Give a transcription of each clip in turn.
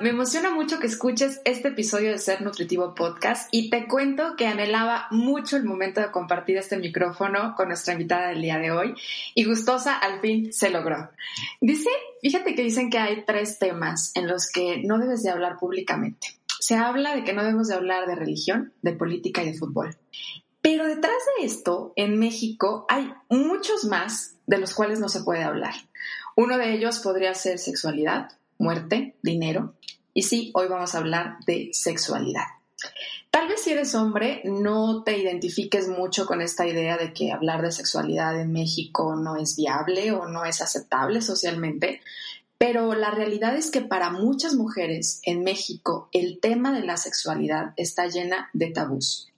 Me emociona mucho que escuches este episodio de Ser Nutritivo Podcast y te cuento que anhelaba mucho el momento de compartir este micrófono con nuestra invitada del día de hoy y gustosa al fin se logró. Dice, fíjate que dicen que hay tres temas en los que no debes de hablar públicamente. Se habla de que no debemos de hablar de religión, de política y de fútbol. Pero detrás de esto, en México, hay muchos más de los cuales no se puede hablar. Uno de ellos podría ser sexualidad, muerte, dinero. Y sí, hoy vamos a hablar de sexualidad. Tal vez si eres hombre no te identifiques mucho con esta idea de que hablar de sexualidad en México no es viable o no es aceptable socialmente, pero la realidad es que para muchas mujeres en México el tema de la sexualidad está llena de tabús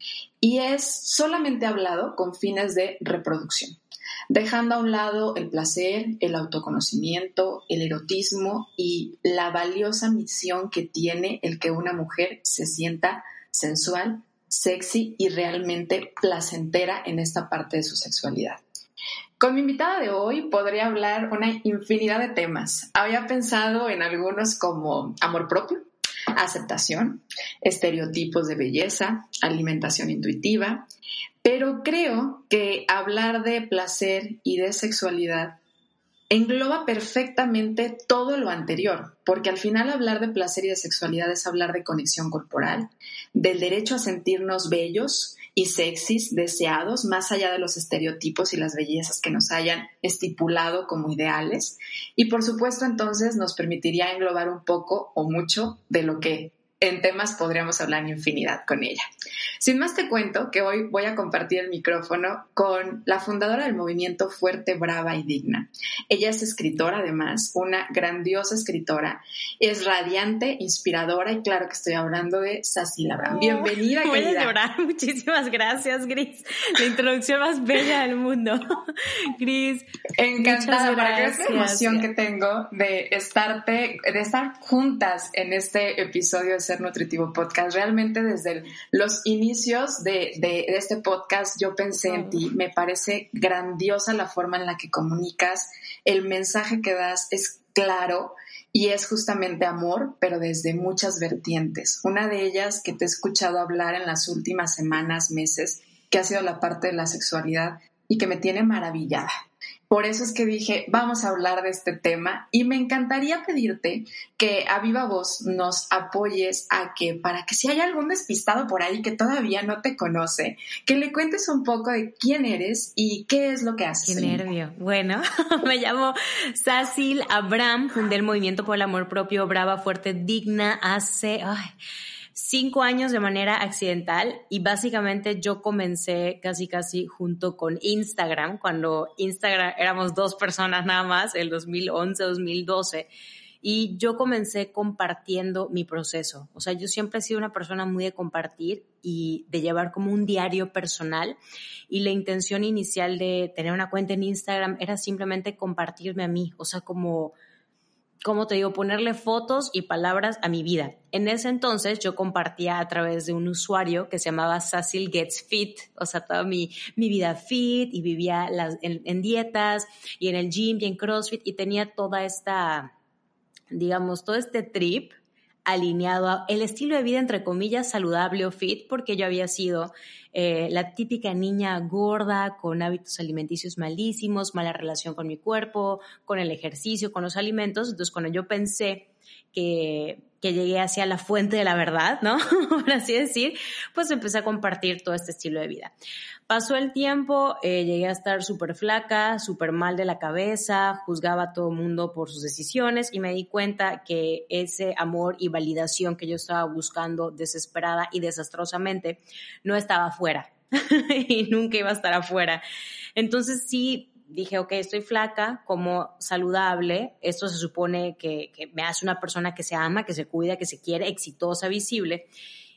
y es solamente hablado con fines de reproducción dejando a un lado el placer, el autoconocimiento, el erotismo y la valiosa misión que tiene el que una mujer se sienta sensual, sexy y realmente placentera en esta parte de su sexualidad. Con mi invitada de hoy podría hablar una infinidad de temas. Había pensado en algunos como amor propio, aceptación, estereotipos de belleza, alimentación intuitiva, pero creo que hablar de placer y de sexualidad engloba perfectamente todo lo anterior, porque al final hablar de placer y de sexualidad es hablar de conexión corporal, del derecho a sentirnos bellos y sexys, deseados, más allá de los estereotipos y las bellezas que nos hayan estipulado como ideales, y por supuesto entonces nos permitiría englobar un poco o mucho de lo que en temas podríamos hablar infinidad con ella. Sin más te cuento que hoy voy a compartir el micrófono con la fundadora del movimiento Fuerte, Brava y Digna. Ella es escritora además, una grandiosa escritora, es radiante, inspiradora y claro que estoy hablando de Sassy Labran. Oh, Bienvenida, voy a llorar. Muchísimas gracias, Gris. La introducción más bella del mundo. Gris. Encantada, para es la emoción que tengo de estarte, de estar juntas en este episodio de Ser Nutritivo Podcast. Realmente desde los inicios inicios de, este podcast yo pensé en ti. Me parece grandiosa la forma en la que comunicas. El mensaje que das es claro y es justamente amor, pero desde muchas vertientes. Una de ellas que te he escuchado hablar en las últimas semanas, meses, que ha sido la parte de la sexualidad y que me tiene maravillada. Por eso es que dije, vamos a hablar de este tema y me encantaría pedirte que a viva voz nos apoyes a que, para que si hay algún despistado por ahí que todavía no te conoce, que le cuentes un poco de quién eres y qué es lo que haces. Qué nervio. Bueno, me llamo Sacil Abram, fundé el Movimiento por el Amor Propio Brava, Fuerte, Digna hace cinco años de manera accidental y básicamente yo comencé casi casi junto con Instagram, cuando Instagram éramos dos personas nada más, el 2011, 2012. Y yo comencé compartiendo mi proceso. O sea, yo siempre he sido una persona muy de compartir y de llevar como un diario personal. Y la intención inicial de tener una cuenta en Instagram era simplemente compartirme a mí. O sea, como como te digo, ponerle fotos y palabras a mi vida. En ese entonces yo compartía a través de un usuario que se llamaba Cecil Gets Fit, o sea, toda mi, mi vida fit y vivía en, en, dietas y en el gym y en CrossFit y tenía toda esta, digamos, todo este trip alineado a el estilo de vida, entre comillas, saludable o fit, porque yo había sido eh, la típica niña gorda, con hábitos alimenticios malísimos, mala relación con mi cuerpo, con el ejercicio, con los alimentos. Entonces, cuando yo pensé que, que llegué hacia la fuente de la verdad, ¿no? Por así decir, pues empecé a compartir todo este estilo de vida. Pasó el tiempo, eh, llegué a estar súper flaca, súper mal de la cabeza, juzgaba a todo el mundo por sus decisiones y me di cuenta que ese amor y validación que yo estaba buscando desesperada y desastrosamente no estaba afuera y nunca iba a estar afuera. Entonces sí dije, ok, estoy flaca, como saludable, esto se supone que, me hace una persona que se ama, que se cuida, que se quiere, exitosa, visible.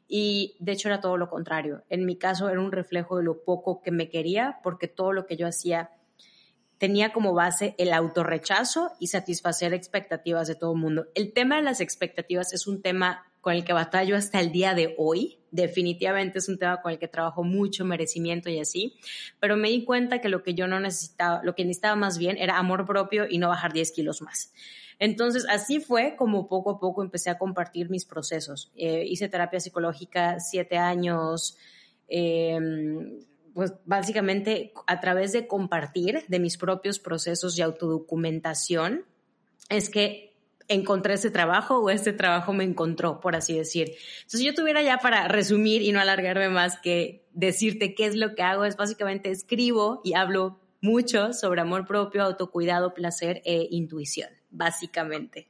Y de hecho era todo lo contrario. En mi caso era un reflejo de lo poco que me quería, porque todo lo que yo hacía tenía como base el autorrechazo y satisfacer expectativas de todo el mundo. El tema de las expectativas es un tema con el que batallo hasta el día de hoy. Definitivamente es un tema con el que trabajo mucho, merecimiento y así, pero me di cuenta que lo que yo no necesitaba, lo que necesitaba más bien era amor propio y no bajar 10 kilos más. Entonces, así fue como poco a poco empecé a compartir mis procesos. Eh, hice terapia psicológica siete años. Eh, pues básicamente a través de compartir de mis propios procesos de autodocumentación, es que encontré ese trabajo o este trabajo me encontró, por así decir. Entonces, si yo tuviera ya para resumir y no alargarme más que decirte qué es lo que hago, es básicamente escribo y hablo mucho sobre amor propio, autocuidado, placer e intuición, básicamente.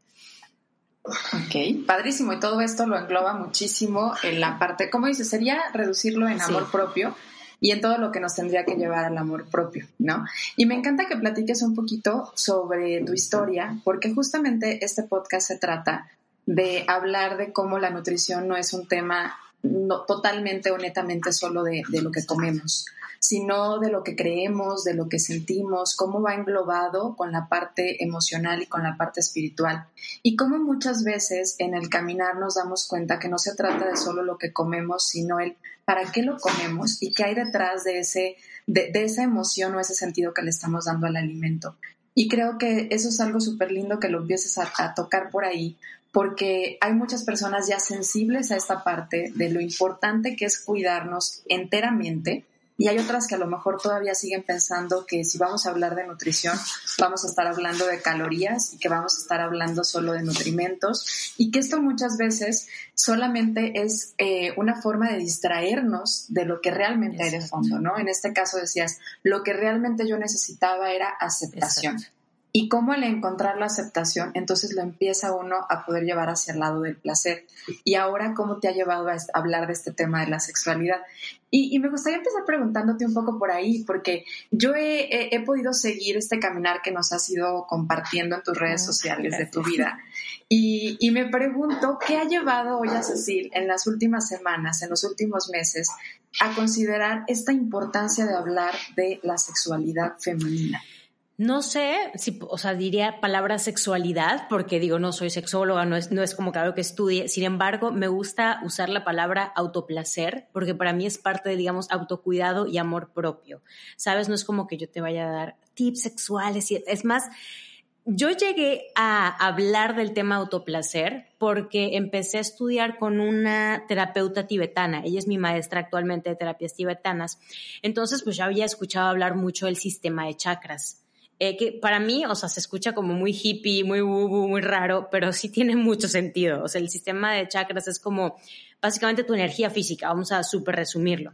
Ok, padrísimo. Y todo esto lo engloba muchísimo en la parte, ¿cómo dices? Sería reducirlo en amor propio y en todo lo que nos tendría que llevar al amor propio, ¿no? Y me encanta que platiques un poquito sobre tu historia, porque justamente este podcast se trata de hablar de cómo la nutrición no es un tema no, totalmente o netamente solo de, de lo que comemos, sino de lo que creemos, de lo que sentimos, cómo va englobado con la parte emocional y con la parte espiritual. Y cómo muchas veces en el caminar nos damos cuenta que no se trata de solo lo que comemos, sino el para qué lo comemos y qué hay detrás de, ese, de, esa emoción o ese sentido que le estamos dando al alimento. Y creo que eso es algo súper lindo que lo empieces a, tocar por ahí, porque hay muchas personas ya sensibles a esta parte de lo importante que es cuidarnos enteramente y hay otras que a lo mejor todavía siguen pensando que si vamos a hablar de nutrición, vamos a estar hablando de calorías y que vamos a estar hablando solo de nutrimentos y que esto muchas veces solamente es eh, una forma de distraernos de lo que realmente hay de fondo, ¿no? En este caso decías, lo que realmente yo necesitaba era aceptación. Y cómo al encontrar la aceptación, entonces lo empieza uno a poder llevar hacia el lado del placer. Y ahora, ¿cómo te ha llevado a hablar de este tema de la sexualidad? Y, me gustaría empezar preguntándote un poco por ahí, porque yo he, podido seguir este caminar que nos has ido compartiendo en tus redes sociales de tu vida. Y, y me pregunto, ¿qué ha llevado hoy a Cecil en las últimas semanas, en los últimos meses, a considerar esta importancia de hablar de la sexualidad femenina? No sé si, o sea, diría palabra sexualidad, porque digo, no soy sexóloga, no es, no es como que algo que estudie. Sin embargo, me gusta usar la palabra autoplacer, porque para mí es parte de, digamos, autocuidado y amor propio. ¿Sabes? No es como que yo te vaya a dar tips sexuales. Y, es más, yo llegué a hablar del tema autoplacer porque empecé a estudiar con una terapeuta tibetana. Ella es mi maestra actualmente de terapias tibetanas. Entonces, pues ya había escuchado hablar mucho del sistema de chakras eh, que para mí, o sea, se escucha como muy hippie, muy muy raro, pero sí tiene mucho sentido. O sea, el sistema de chakras es como básicamente tu energía física, vamos a súper resumirlo.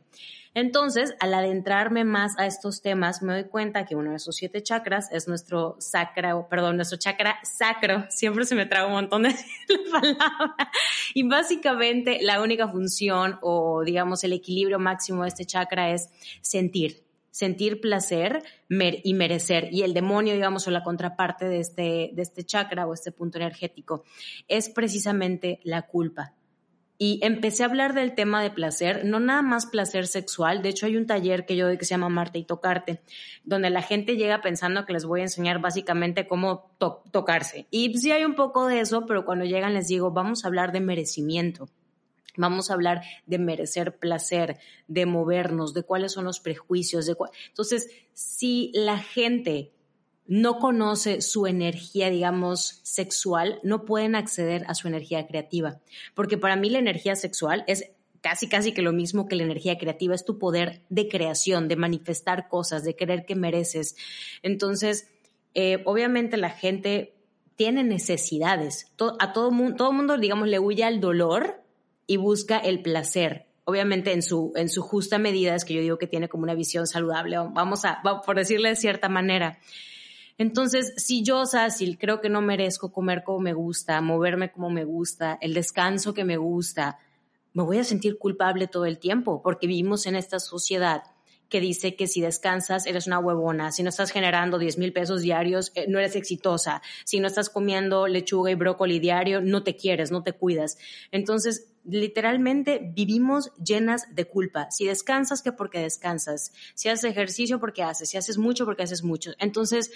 Entonces, al adentrarme más a estos temas, me doy cuenta que uno de esos siete chakras es nuestro sacro, perdón, nuestro chakra sacro. Siempre se me trae un montón de palabras. Y básicamente la única función o digamos el equilibrio máximo de este chakra es sentir sentir placer y merecer. Y el demonio, digamos, o la contraparte de este, de este chakra o este punto energético, es precisamente la culpa. Y empecé a hablar del tema de placer, no nada más placer sexual. De hecho, hay un taller que yo doy que se llama Marte y Tocarte, donde la gente llega pensando que les voy a enseñar básicamente cómo tocarse. Y sí hay un poco de eso, pero cuando llegan les digo, vamos a hablar de merecimiento. Vamos a hablar de merecer placer, de movernos, de cuáles son los prejuicios. De Entonces, si la gente no conoce su energía, digamos, sexual, no pueden acceder a su energía creativa. Porque para mí la energía sexual es casi, casi que lo mismo que la energía creativa, es tu poder de creación, de manifestar cosas, de creer que mereces. Entonces, eh, obviamente la gente tiene necesidades. a todo mundo, todo mundo, digamos, le huye al dolor y busca el placer. Obviamente en su, en su justa medida es que yo digo que tiene como una visión saludable, vamos a, por decirle de cierta manera. Entonces, si yo, si creo que no merezco comer como me gusta, moverme como me gusta, el descanso que me gusta, me voy a sentir culpable todo el tiempo porque vivimos en esta sociedad que dice que si descansas eres una huevona, si no estás generando 10 mil pesos diarios eh, no eres exitosa, si no estás comiendo lechuga y brócoli diario no te quieres, no te cuidas. Entonces literalmente vivimos llenas de culpa. Si descansas, que porque descansas. Si haces ejercicio, porque haces. Si haces mucho, porque haces mucho. Entonces,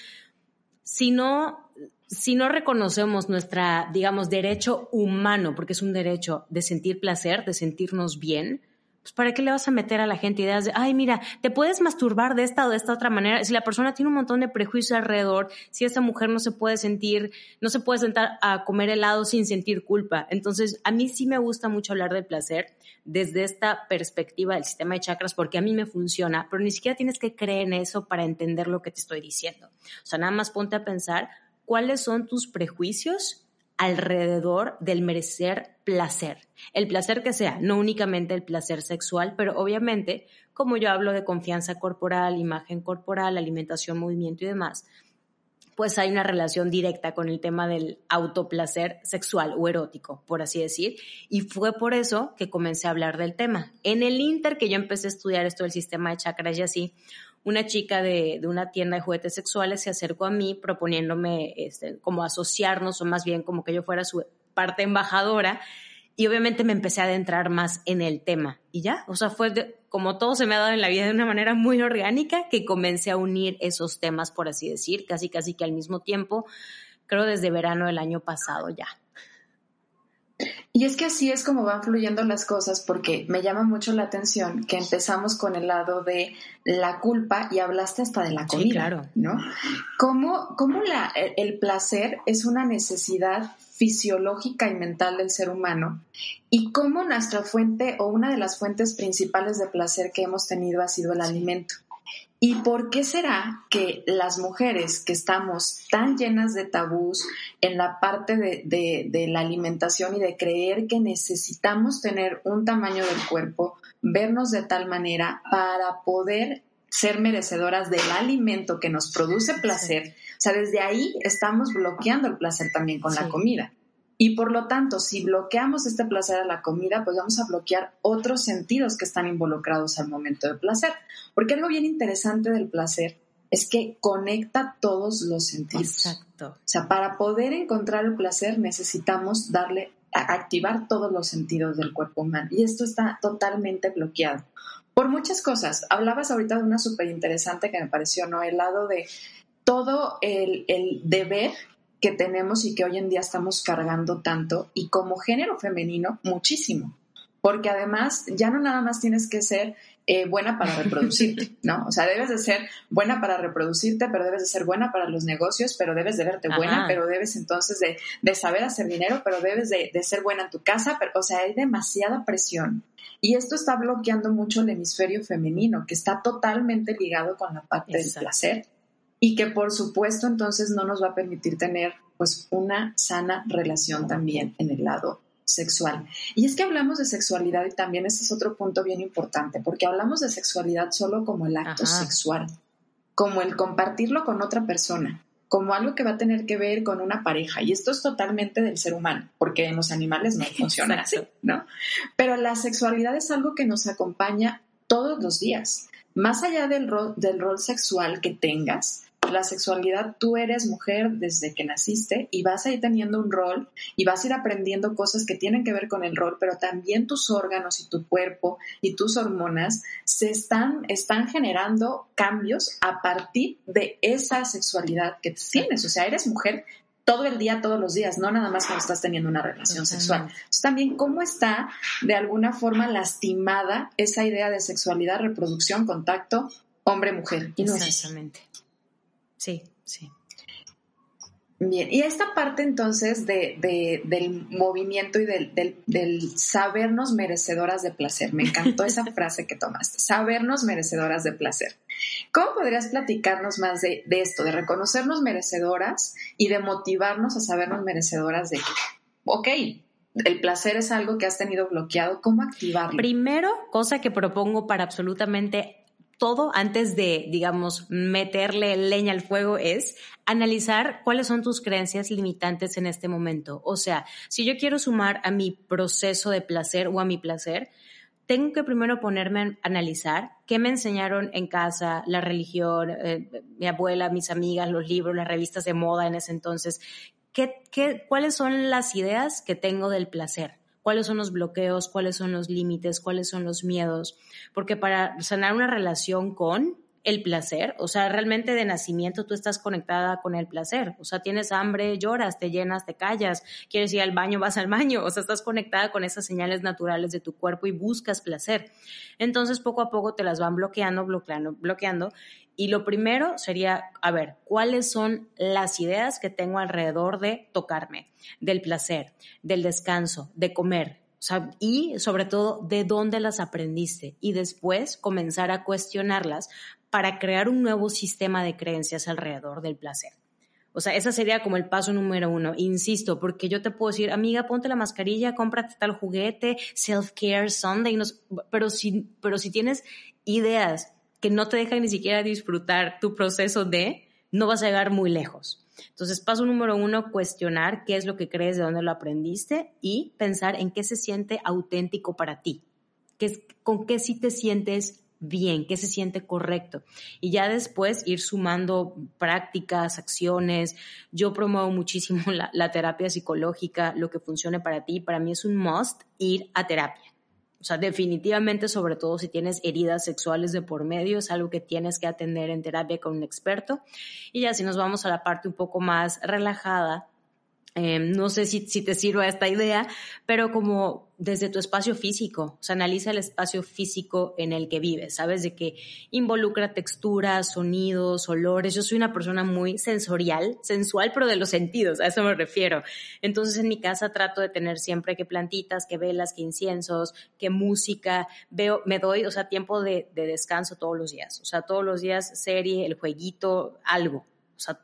si no, si no reconocemos nuestra, digamos, derecho humano, porque es un derecho de sentir placer, de sentirnos bien, pues ¿para qué le vas a meter a la gente ideas de, ay, mira, te puedes masturbar de esta o de esta otra manera? Si la persona tiene un montón de prejuicios alrededor, si esta mujer no se puede sentir, no se puede sentar a comer helado sin sentir culpa. Entonces, a mí sí me gusta mucho hablar del placer desde esta perspectiva del sistema de chakras porque a mí me funciona, pero ni siquiera tienes que creer en eso para entender lo que te estoy diciendo. O sea, nada más ponte a pensar cuáles son tus prejuicios alrededor del merecer placer. El placer que sea, no únicamente el placer sexual, pero obviamente, como yo hablo de confianza corporal, imagen corporal, alimentación, movimiento y demás, pues hay una relación directa con el tema del autoplacer sexual o erótico, por así decir, y fue por eso que comencé a hablar del tema. En el Inter que yo empecé a estudiar esto del sistema de chakras y así, una chica de, una tienda de juguetes sexuales se acercó a mí proponiéndome este, como asociarnos o más bien como que yo fuera su parte embajadora y obviamente me empecé a adentrar más en el tema y ya, o sea, fue como todo se me ha dado en la vida de una manera muy orgánica que comencé a unir esos temas, por así decir, casi casi que al mismo tiempo, creo desde verano del año pasado ya. Y es que así es como van fluyendo las cosas porque me llama mucho la atención que empezamos con el lado de la culpa y hablaste hasta de la comida, claro. ¿no? ¿Cómo, cómo la, el placer es una necesidad fisiológica y mental del ser humano y cómo nuestra fuente o una de las fuentes principales de placer que hemos tenido ha sido el alimento? ¿Y por qué será que las mujeres que estamos tan llenas de tabús en la parte de, la alimentación y de creer que necesitamos tener un tamaño del cuerpo, vernos de tal manera para poder ser merecedoras del alimento que nos produce placer? O sea, desde ahí estamos bloqueando el placer también con la comida. Y por lo tanto, si bloqueamos este placer a la comida, pues vamos a bloquear otros sentidos que están involucrados al momento del placer. Porque algo bien interesante del placer es que conecta todos los sentidos. Exacto. O sea, para poder encontrar el placer necesitamos darle, a activar todos los sentidos del cuerpo humano. Y esto está totalmente bloqueado. Por muchas cosas. Hablabas ahorita de una súper interesante que me pareció, ¿no? El lado de todo el, el deber que tenemos y que hoy en día estamos cargando tanto y como género femenino muchísimo, porque además ya no nada más tienes que ser eh, buena para reproducirte, ¿no? O sea, debes de ser buena para reproducirte, pero debes de ser buena para los negocios, pero debes de verte buena, pero debes entonces de, de, saber hacer dinero, pero debes de, de, ser buena en tu casa, pero, o sea, hay demasiada presión. Y esto está bloqueando mucho el hemisferio femenino, que está totalmente ligado con la parte del placer y que por supuesto entonces no nos va a permitir tener pues una sana relación también en el lado sexual. Y es que hablamos de sexualidad y también ese es otro punto bien importante, porque hablamos de sexualidad solo como el acto sexual, como el compartirlo con otra persona, como algo que va a tener que ver con una pareja. Y esto es totalmente del ser humano, porque en los animales no funciona así, ¿no? Pero la sexualidad es algo que nos acompaña todos los días. Más allá del rol, del rol sexual que tengas, la sexualidad, tú eres mujer desde que naciste y vas a ir teniendo un rol y vas a ir aprendiendo cosas que tienen que ver con el rol, pero también tus órganos y tu cuerpo y tus hormonas se están, están generando cambios a partir de esa sexualidad que tienes. O sea, eres mujer todo el día, todos los días, no nada más cuando estás teniendo una relación sexual. Entonces, también cómo está de alguna forma lastimada esa idea de sexualidad, reproducción, contacto, hombre-mujer. Exactamente. Sí, sí. Bien, y esta parte entonces de, del movimiento y del, del, sabernos merecedoras de placer, me encantó esa frase que tomaste, sabernos merecedoras de placer. ¿Cómo podrías platicarnos más de, de, esto, de reconocernos merecedoras y de motivarnos a sabernos merecedoras de, ok, el placer es algo que has tenido bloqueado, ¿cómo activarlo? Primero, cosa que propongo para absolutamente todo antes de, digamos, meterle leña al fuego es analizar cuáles son tus creencias limitantes en este momento. O sea, si yo quiero sumar a mi proceso de placer o a mi placer, tengo que primero ponerme a analizar qué me enseñaron en casa, la religión, eh, mi abuela, mis amigas, los libros, las revistas de moda en ese entonces. ¿Qué, qué, ¿Cuáles son las ideas que tengo del placer? Cuáles son los bloqueos, cuáles son los límites, cuáles son los miedos, porque para sanar una relación con el placer, o sea, realmente de nacimiento tú estás conectada con el placer, o sea, tienes hambre, lloras, te llenas, te callas, quieres ir al baño, vas al baño, o sea, estás conectada con esas señales naturales de tu cuerpo y buscas placer. Entonces, poco a poco te las van bloqueando, bloqueando, bloqueando. Y lo primero sería, a ver, ¿cuáles son las ideas que tengo alrededor de tocarme, del placer, del descanso, de comer, y sobre todo de dónde las aprendiste y después comenzar a cuestionarlas para crear un nuevo sistema de creencias alrededor del placer. O sea, ese sería como el paso número uno. Insisto, porque yo te puedo decir, amiga, ponte la mascarilla, cómprate tal juguete, self-care, Sunday, pero, si, pero si tienes ideas que no te dejan ni siquiera disfrutar tu proceso de, no vas a llegar muy lejos. Entonces, paso número uno, cuestionar qué es lo que crees, de dónde lo aprendiste y pensar en qué se siente auténtico para ti, qué con qué sí te sientes bien, qué se siente correcto. Y ya después ir sumando prácticas, acciones. Yo promuevo muchísimo la, terapia psicológica, lo que funcione para ti. Para mí es un must ir a terapia. O sea, definitivamente, sobre todo si tienes heridas sexuales de por medio, es algo que tienes que atender en terapia con un experto. Y ya si nos vamos a la parte un poco más relajada, Em, no sé si, si, te sirva esta idea, pero como desde tu espacio físico, o sea, analiza el espacio físico en el que vives, ¿sabes? De que involucra texturas, sonidos, olores. Yo soy una persona muy sensorial, sensual, pero de los sentidos, a eso me refiero. Entonces en mi casa trato de tener siempre que plantitas, que velas, que inciensos, que música. Veo, me doy, o sea, tiempo de, de descanso todos los días. O sea, todos los días serie, el jueguito, algo. O sea,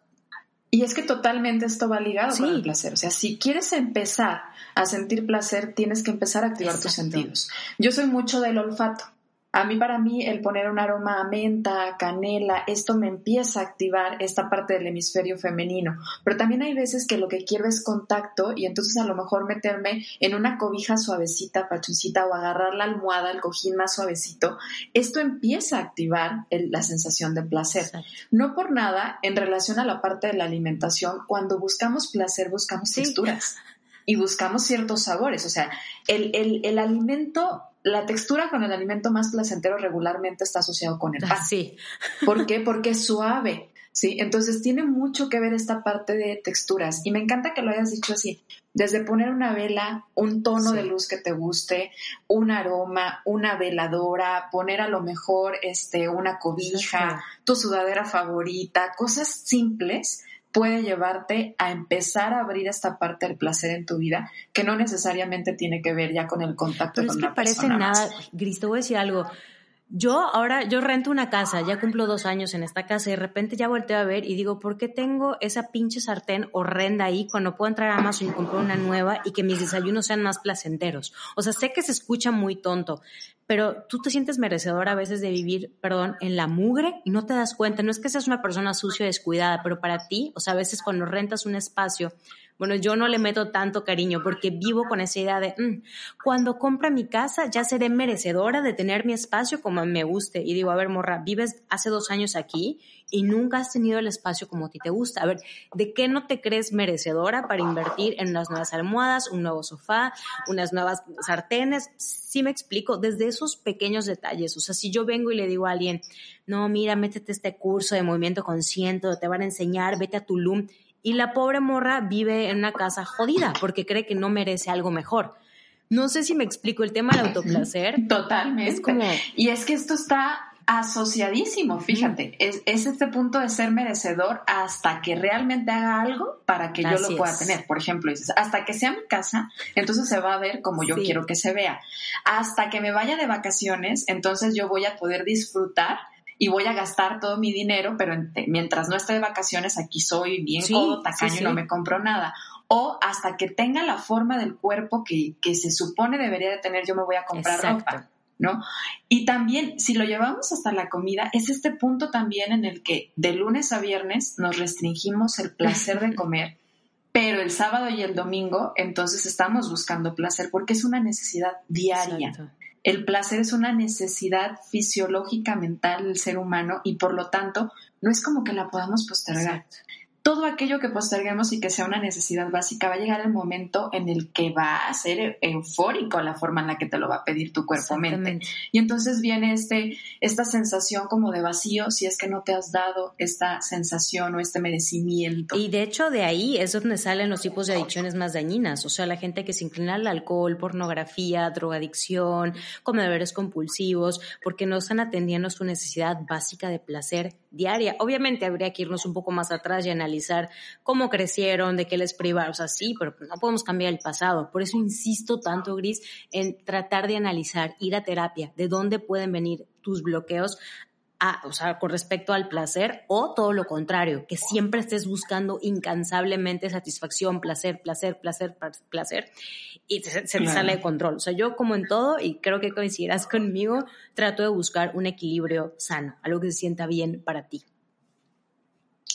y es que totalmente esto va ligado con el placer. O sea, si quieres empezar a sentir placer, tienes que empezar a activar tus sentidos. Yo soy mucho del olfato. A mí, para mí, el poner un aroma a menta, canela, esto me empieza a activar esta parte del hemisferio femenino. Pero también hay veces que lo que quiero es contacto y entonces a lo mejor meterme en una cobija suavecita, pachuncita o agarrar la almohada, el cojín más suavecito. Esto empieza a activar la sensación de placer. No por nada, en relación a la parte de la alimentación, cuando buscamos placer, buscamos texturas y buscamos ciertos sabores. O sea, el, el, el alimento la textura con el alimento más placentero regularmente está asociado con el pan. Sí. ¿Por qué? Porque es suave. Sí, entonces tiene mucho que ver esta parte de texturas y me encanta que lo hayas dicho así, desde poner una vela, un tono de luz que te guste, un aroma, una veladora, poner a lo mejor este una cobija, tu sudadera favorita, cosas simples puede llevarte a empezar a abrir esta parte del placer en tu vida que no necesariamente tiene que ver ya con el contacto Pero con es que parece nada, Gris, te voy a decir algo. Yo ahora, yo rento una casa, ya cumplo dos años en esta casa y de repente ya volteo a ver y digo, ¿por qué tengo esa pinche sartén horrenda ahí cuando puedo entrar a Amazon y comprar una nueva y que mis desayunos sean más placenteros? O sea, sé que se escucha muy tonto, pero tú te sientes merecedor a veces de vivir, perdón, en la mugre y no te das cuenta. No es que seas una persona sucia, descuidada, pero para ti, o sea, a veces cuando rentas un espacio, bueno, yo no le meto tanto cariño porque vivo con esa idea de, mm, cuando compra mi casa ya seré merecedora de tener mi espacio como me guste. Y digo, a ver, morra, vives hace dos años aquí y nunca has tenido el espacio como a ti te gusta. A ver, ¿de qué no te crees merecedora para invertir en unas nuevas almohadas, un nuevo sofá, unas nuevas sartenes? Sí me explico, desde esos pequeños detalles. O sea, si yo vengo y le digo a alguien, no, mira, métete este curso de movimiento consciente, te van a enseñar, vete a Tulum y la pobre morra vive en una casa jodida porque cree que no merece algo mejor. No sé si me explico el tema del autoplacer. Totalmente. Es como... Y es que esto está asociadísimo, fíjate, es, este punto de ser merecedor hasta que realmente haga algo para que yo lo pueda tener. Por ejemplo, dices, hasta que sea mi casa, entonces se va a ver como yo quiero que se vea. Hasta que me vaya de vacaciones, entonces yo voy a poder disfrutar y voy a gastar todo mi dinero, pero mientras no esté de vacaciones, aquí soy bien codo, tacaño y no me compro nada. O hasta que tenga la forma del cuerpo que, que se supone debería de tener, yo me voy a comprar ropa. ¿No? Y también, si lo llevamos hasta la comida, es este punto también en el que de lunes a viernes nos restringimos el placer de comer, pero el sábado y el domingo entonces estamos buscando placer porque es una necesidad diaria. El placer es una necesidad fisiológica mental del ser humano y por lo tanto no es como que la podamos postergar. Todo aquello que posterguemos y que sea una necesidad básica, va a llegar el momento en el que va a ser eufórico la forma en la que te lo va a pedir tu cuerpo-mente. Y entonces viene este, esta sensación como de vacío si es que no te has dado esta sensación o este merecimiento. Y de hecho de ahí es donde salen los tipos de adicciones más dañinas, o sea, la gente que se inclina al alcohol, pornografía, drogadicción, comedores compulsivos, porque no están atendiendo su necesidad básica de placer diaria. Obviamente habría que irnos un poco más atrás y analizar cómo crecieron, de qué les privaron, o sea, sí, pero no podemos cambiar el pasado. Por eso insisto tanto, Gris, en tratar de analizar, ir a terapia, de dónde pueden venir tus bloqueos o sea, con respecto al placer o todo lo contrario, que siempre estés buscando incansablemente satisfacción, placer, placer, placer, placer y se, te sale de control. O sea, yo como en todo, y creo que coincidirás conmigo, trato de buscar un equilibrio sano, algo que se sienta bien para ti.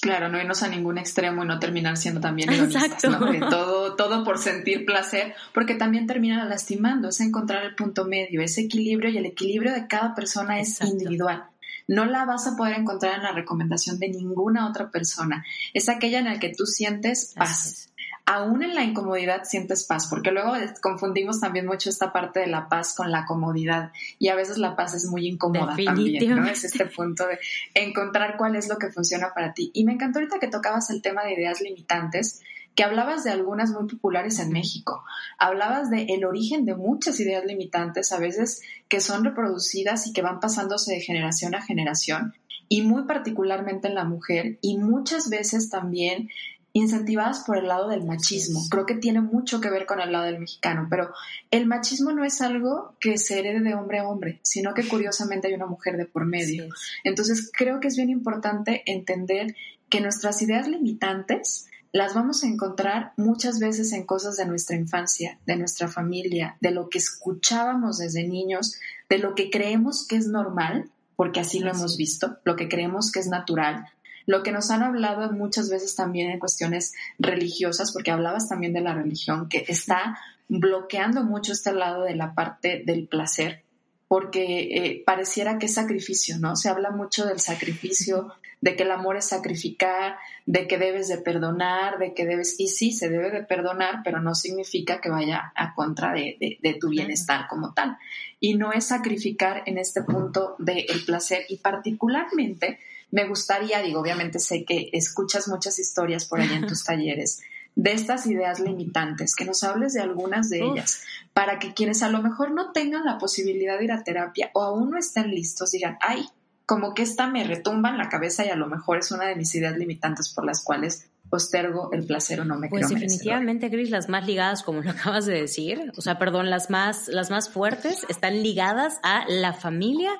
Claro, no irnos a ningún extremo y no terminar siendo también egoístas, todo, todo por sentir placer, porque también termina lastimando, es encontrar el punto medio, ese equilibrio y el equilibrio de cada persona es individual no la vas a poder encontrar en la recomendación de ninguna otra persona. Es aquella en la que tú sientes paz. Aún en la incomodidad sientes paz, porque luego confundimos también mucho esta parte de la paz con la comodidad y a veces la paz es muy incómoda también, ¿no? Es este punto de encontrar cuál es lo que funciona para ti. Y me encantó ahorita que tocabas el tema de ideas limitantes que hablabas de algunas muy populares en México. Hablabas de el origen de muchas ideas limitantes, a veces que son reproducidas y que van pasándose de generación a generación, y muy particularmente en la mujer, y muchas veces también incentivadas por el lado del machismo. Creo que tiene mucho que ver con el lado del mexicano, pero el machismo no es algo que se herede de hombre a hombre, sino que curiosamente hay una mujer de por medio. Entonces creo que es bien importante entender que nuestras ideas limitantes las vamos a encontrar muchas veces en cosas de nuestra infancia, de nuestra familia, de lo que escuchábamos desde niños, de lo que creemos que es normal, porque así lo hemos visto, lo que creemos que es natural, lo que nos han hablado muchas veces también en cuestiones religiosas, porque hablabas también de la religión, que está bloqueando mucho este lado de la parte del placer, porque eh, pareciera que es sacrificio, ¿no? Se habla mucho del sacrificio, de que el amor es sacrificar, de que debes de perdonar, de que debes, y sí, se debe de perdonar, pero no significa que vaya a contra de, tu bienestar como tal. Y no es sacrificar en este punto del placer y particularmente me gustaría, digo, obviamente sé que escuchas muchas historias por allá en tus talleres de estas ideas limitantes, que nos hables de algunas de ellas, para que quienes a lo mejor no tengan la posibilidad de ir a terapia o aún no estén listos, digan, ay, como que esta me retumba en la cabeza y a lo mejor es una de mis ideas limitantes por las cuales postergo el placer o no me Pues definitivamente, Gris, las más ligadas, como lo acabas de decir, o sea, perdón, las más, las más fuertes están ligadas a la familia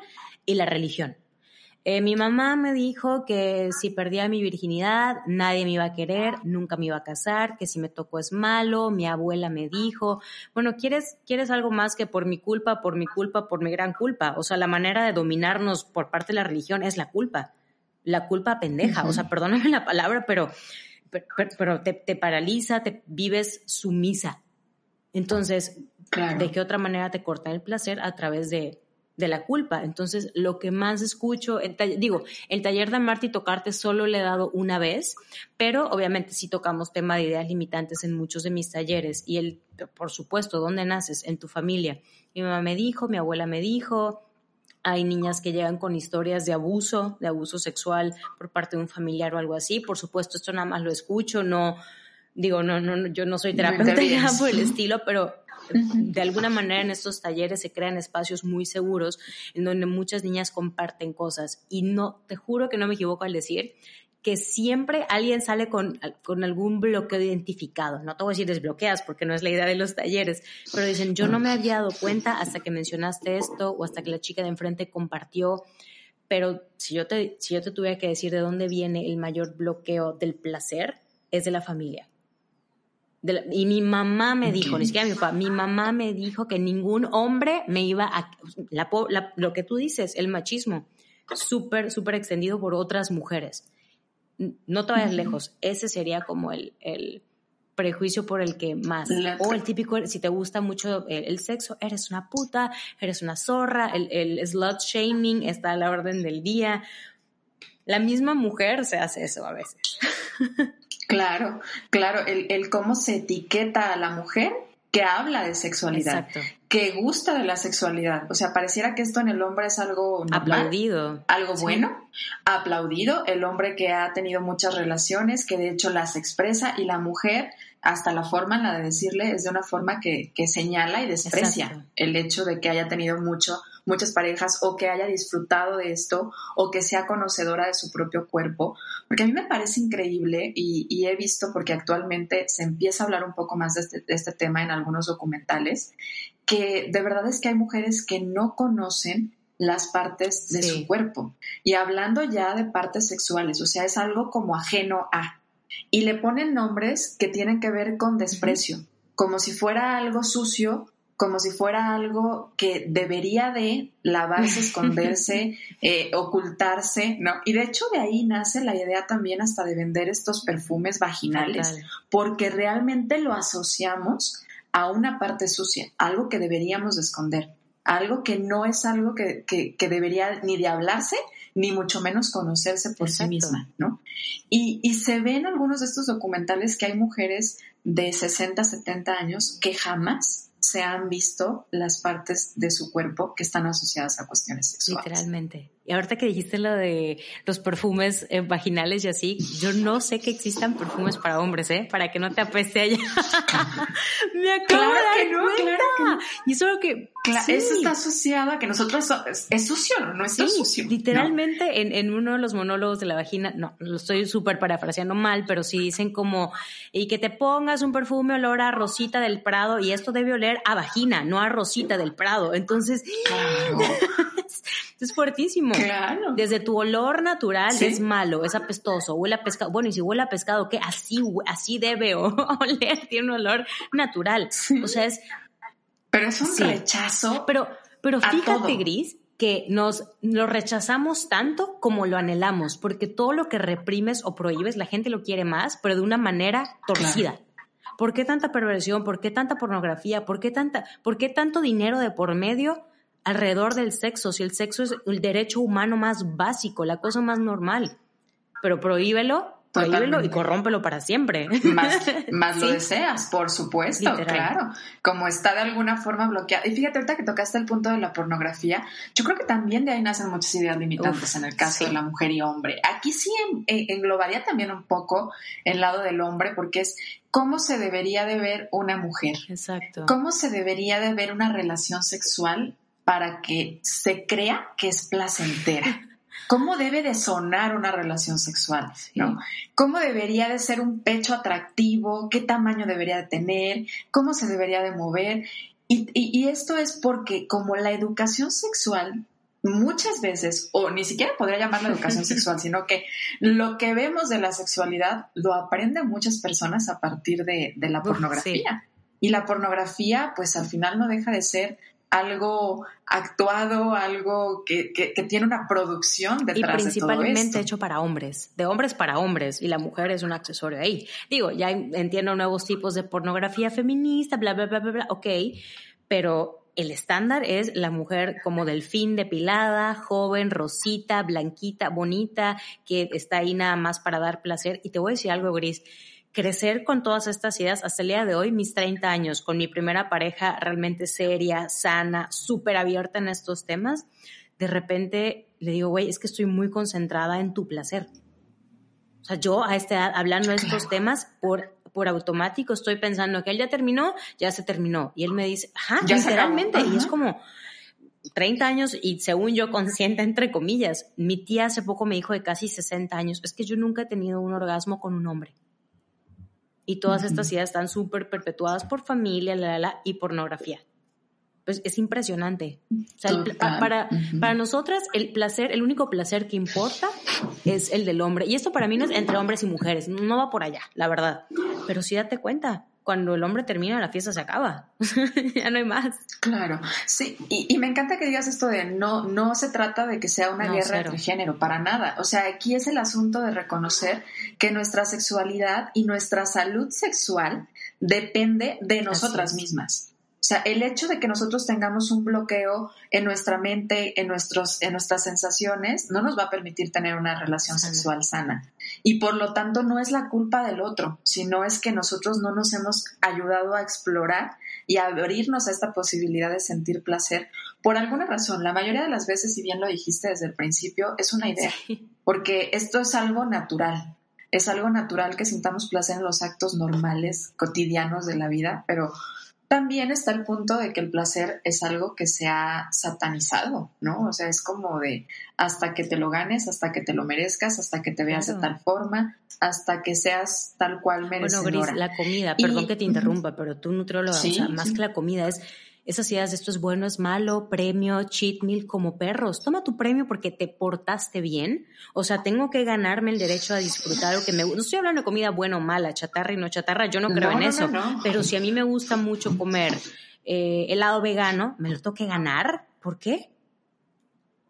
y la religión. Eh, mi mamá me dijo que si perdía mi virginidad, nadie me iba a querer, nunca me iba a casar, que si me tocó es malo, mi abuela me dijo, bueno, ¿quieres, quieres algo más que por mi culpa, por mi culpa, por mi gran culpa? O sea, la manera de dominarnos por parte de la religión es la culpa, la culpa pendeja, o sea, perdóname la palabra, pero, pero, te, te, paraliza, te vives sumisa. Entonces, ¿de qué otra manera te corta el placer? A través de de la culpa. Entonces, lo que más escucho, digo, el taller de amarte y tocarte solo le he dado una vez, pero obviamente sí tocamos tema de ideas limitantes en muchos de mis talleres y el, por supuesto, ¿dónde naces? En tu familia. Mi mamá me dijo, mi abuela me dijo, hay niñas que llegan con historias de abuso, de abuso sexual por parte de un familiar o algo así. Por supuesto, esto nada más lo escucho, no, digo, no, no, yo no soy terapeuta por el estilo, pero de alguna manera en estos talleres se crean espacios muy seguros en donde muchas niñas comparten cosas. Y no, te juro que no me equivoco al decir que siempre alguien sale con, con, algún bloqueo identificado. No te voy a decir desbloqueas porque no es la idea de los talleres, pero dicen, yo no me había dado cuenta hasta que mencionaste esto o hasta que la chica de enfrente compartió. Pero si yo te, si yo te tuviera que decir de dónde viene el mayor bloqueo del placer, es de la familia y mi mamá me dijo, ni siquiera mi papá, mi mamá me dijo que ningún hombre me iba a... lo que tú dices, el machismo, súper, súper extendido por otras mujeres. No te vayas lejos, ese sería como el, el, prejuicio por el que más. o el típico, si te gusta mucho el, sexo, eres una puta, eres una zorra, el, el slut shaming está a la orden del día. La misma mujer se hace eso a veces. Claro, claro, el, el cómo se etiqueta a la mujer que habla de sexualidad, que gusta de la sexualidad. O sea, pareciera que esto en el hombre es algo aplaudido, algo bueno, aplaudido. El hombre que ha tenido muchas relaciones, que de hecho las expresa, y la mujer, hasta la forma en la de decirle, es de una forma que, que señala y desprecia el hecho de que haya tenido mucho muchas parejas o que haya disfrutado de esto o que sea conocedora de su propio cuerpo, porque a mí me parece increíble y, he visto, porque actualmente se empieza a hablar un poco más de este, este tema en algunos documentales, que de verdad es que hay mujeres que no conocen las partes de su cuerpo. Y hablando ya de partes sexuales, o sea, es algo como ajeno a. Y le ponen nombres que tienen que ver con desprecio, como si fuera algo sucio como si fuera algo que debería de lavarse, esconderse, eh, ocultarse, ¿no? Y de hecho de ahí nace la idea también hasta de vender estos perfumes vaginales, porque realmente lo asociamos a una parte sucia, algo que deberíamos de esconder, algo que no es algo que, debería ni de hablarse, ni mucho menos conocerse por sí misma, ¿no? Y, y se ven en algunos de estos documentales que hay mujeres de 60, 70 años que jamás se han visto las partes de su cuerpo que están asociadas a cuestiones sexuales. Literalmente. Y ahorita que dijiste lo de los perfumes eh, vaginales y así, yo no sé que existan perfumes para hombres, ¿eh? Para que no te apeste allá. Me acabo de dar no, Claro Y solo que... Eso está asociado a que nosotros... Es, sucio, ¿no? Es sucio. Literalmente En, en, uno de los monólogos de la vagina, no, lo estoy súper parafraseando mal, pero sí dicen como, y que te pongas un perfume olor a Rosita del Prado y esto debe oler a vagina, no a Rosita del Prado. Entonces... es fuertísimo. Claro. Desde tu olor natural es malo, es apestoso, huele a pescado. Bueno, y si huele a pescado, ¿qué? Así, así debe oler, tiene un olor natural. O sea, es... Pero es un rechazo. Pero, pero fíjate, Gris, que nos lo rechazamos tanto como lo anhelamos, porque todo lo que reprimes o prohíbes, la gente lo quiere más, pero de una manera torcida. ¿Por qué tanta perversión? ¿Por qué tanta pornografía? ¿Por qué, tanta, ¿Por qué tanto dinero de por medio alrededor del sexo, si el sexo es el derecho humano más básico, la cosa más normal. Pero prohíbelo, prohíbelo y corrómpelo para siempre. Más, más lo deseas, por supuesto, claro. Como está de alguna forma bloqueado. Y fíjate, ahorita que tocaste el punto de la pornografía, yo creo que también de ahí nacen muchas ideas limitantes en el caso de la mujer y hombre. Aquí sí englobaría también un poco el lado del hombre, porque es cómo se debería de ver una mujer. Exacto. Cómo se debería de ver una relación sexual para que se crea que es placentera. ¿Cómo debe de sonar una relación sexual? ¿no? ¿Cómo debería de ser un pecho atractivo? ¿Qué tamaño debería de tener? ¿Cómo se debería de mover? Y, esto es porque como la educación sexual muchas veces, o ni siquiera podría llamarla educación sexual, sino que lo que vemos de la sexualidad lo aprenden muchas personas a partir de, la pornografía. Y la pornografía, pues al final no deja de ser algo actuado, algo que, tiene una producción detrás y principalmente hecho para hombres, de hombres para hombres, y la mujer es un accesorio ahí. Digo, ya entiendo nuevos tipos de pornografía feminista, bla, bla, bla, bla, bla, ok, pero el estándar es la mujer como delfín depilada, joven, rosita, blanquita, bonita, que está ahí nada más para dar placer. Y te voy a decir algo, Gris crecer con todas estas ideas hasta el día de hoy, mis 30 años, con mi primera pareja realmente seria, sana, súper abierta en estos temas, de repente le digo, güey, es que estoy muy concentrada en tu placer. O sea, yo a esta edad, hablando de estos temas, por, por automático estoy pensando que él ya terminó, ya se terminó. Y él me dice, ajá, literalmente. Y es como 30 años y según yo consciente, entre comillas. Mi tía hace poco me dijo de casi 60 años, es que yo nunca he tenido un orgasmo con un hombre. Y todas estas ideas están súper perpetuadas por familia, la, la, y pornografía. Pues es impresionante. para, para nosotras, el placer, el único placer que importa es el del hombre. Y esto para mí no es entre hombres y mujeres, no va por allá, la verdad. Pero sí date cuenta, cuando el hombre termina, la fiesta se acaba. ya no hay más. Claro, sí, y, me encanta que digas esto de no, no se trata de que sea una guerra entre género, para nada. O sea, aquí es el asunto de reconocer que nuestra sexualidad y nuestra salud sexual depende de nosotras mismas. O sea, el hecho de que nosotros tengamos un bloqueo en nuestra mente, en, nuestros, en nuestras sensaciones, no nos va a permitir tener una relación sexual sana. Y por lo tanto no es la culpa del otro, sino es que nosotros no nos hemos ayudado a explorar y a abrirnos a esta posibilidad de sentir placer por alguna razón. La mayoría de las veces, si bien lo dijiste desde el principio, es una idea, porque esto es algo natural. Es algo natural que sintamos placer en los actos normales, cotidianos de la vida, pero también está el punto de que el placer es algo que se ha satanizado, ¿no? O sea, es como de hasta que te lo ganes, hasta que te lo merezcas, hasta que te veas de tal forma, hasta que seas tal cual merecedora. Bueno, Gris, la comida, perdón que te interrumpa, pero tú nutrióloga, ¿Sí? o sea, más que la comida es esas ideas de esto es bueno, es malo, premio, cheat meal como perros. Toma tu premio porque te portaste bien. O sea, tengo que ganarme el derecho a disfrutar lo que me gusta. No estoy hablando de comida buena o mala, chatarra y no chatarra, yo no creo en eso. Pero si a mí me gusta mucho comer eh, helado vegano, me lo tengo que ganar. ¿Por qué?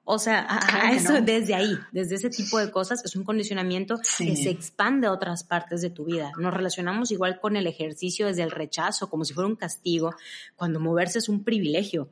O sea, a, eso desde ahí, desde ese tipo de cosas, es un condicionamiento que se expande a otras partes de tu vida. Nos relacionamos igual con el ejercicio desde el rechazo, como si fuera un castigo, cuando moverse es un privilegio.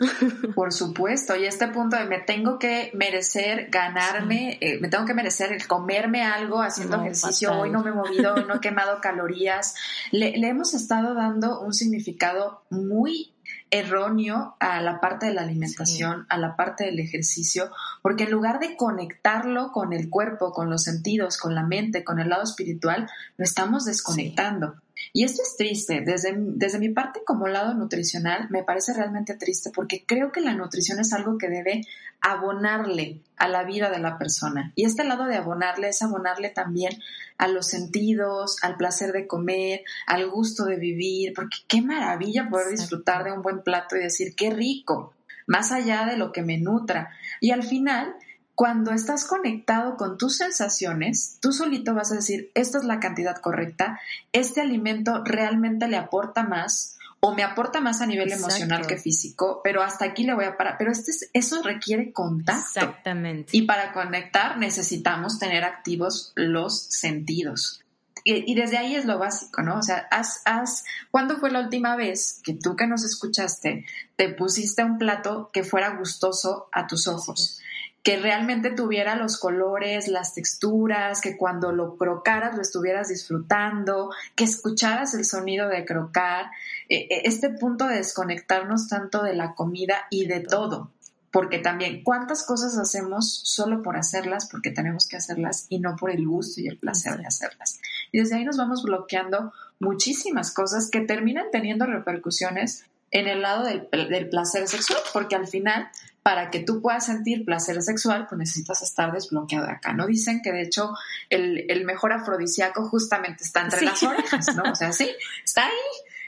Por supuesto, y este punto de me tengo que merecer ganarme, eh, me tengo que merecer el comerme algo haciendo ejercicio, hoy no me he movido, no he quemado calorías, le, le hemos estado dando un significado muy erróneo a la parte de la alimentación, a la parte del ejercicio, porque en lugar de conectarlo con el cuerpo, con los sentidos, con la mente, con el lado espiritual, lo estamos desconectando. Y esto es triste. Desde, desde mi parte como lado nutricional, me parece realmente triste porque creo que la nutrición es algo que debe abonarle a la vida de la persona. Y este lado de abonarle es abonarle también a los sentidos, al placer de comer, al gusto de vivir, porque qué maravilla poder disfrutar de un buen plato y decir, qué rico, más allá de lo que me nutra. Y al final, cuando estás conectado con tus sensaciones, tú solito vas a decir, esta es la cantidad correcta, este alimento realmente le aporta más o me aporta más a nivel emocional que físico, pero hasta aquí le voy a parar. Pero este eso requiere contacto. Exactamente. Y para conectar necesitamos tener activos los sentidos. Y, desde ahí es lo básico, ¿no? O sea, haz, haz, ¿cuándo fue la última vez que tú que nos escuchaste te pusiste un plato que fuera gustoso a tus ojos? Que realmente tuviera los colores, las texturas, que cuando lo crocaras lo estuvieras disfrutando, que escucharas el sonido de crocar, e, e, este punto de desconectarnos tanto de la comida y de todo, porque también cuántas cosas hacemos solo por hacerlas, porque tenemos que hacerlas y no por el gusto y el placer de hacerlas. Y desde ahí nos vamos bloqueando muchísimas cosas que terminan teniendo repercusiones en el lado del, del placer sexual, porque al final para que tú puedas sentir placer sexual, pues necesitas estar desbloqueado acá. ¿No? Dicen que de hecho el, mejor afrodisíaco justamente está entre las orejas, ¿no? O sea, sí, está ahí.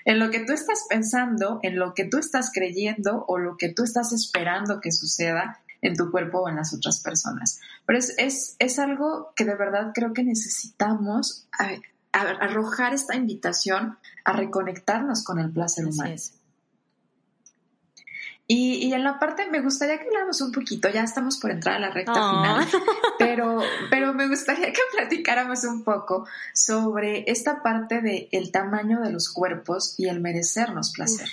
En lo que tú estás pensando, en lo que tú estás creyendo o lo que tú estás esperando que suceda en tu cuerpo o en las otras personas. Pero es, es, algo que de verdad creo que necesitamos arrojar esta invitación a reconectarnos con el placer humano. Y, en la parte, me gustaría que habláramos un poquito, ya estamos por entrar a la recta final, pero, pero me gustaría que platicáramos un poco sobre esta parte de el tamaño de los cuerpos y el merecernos placer.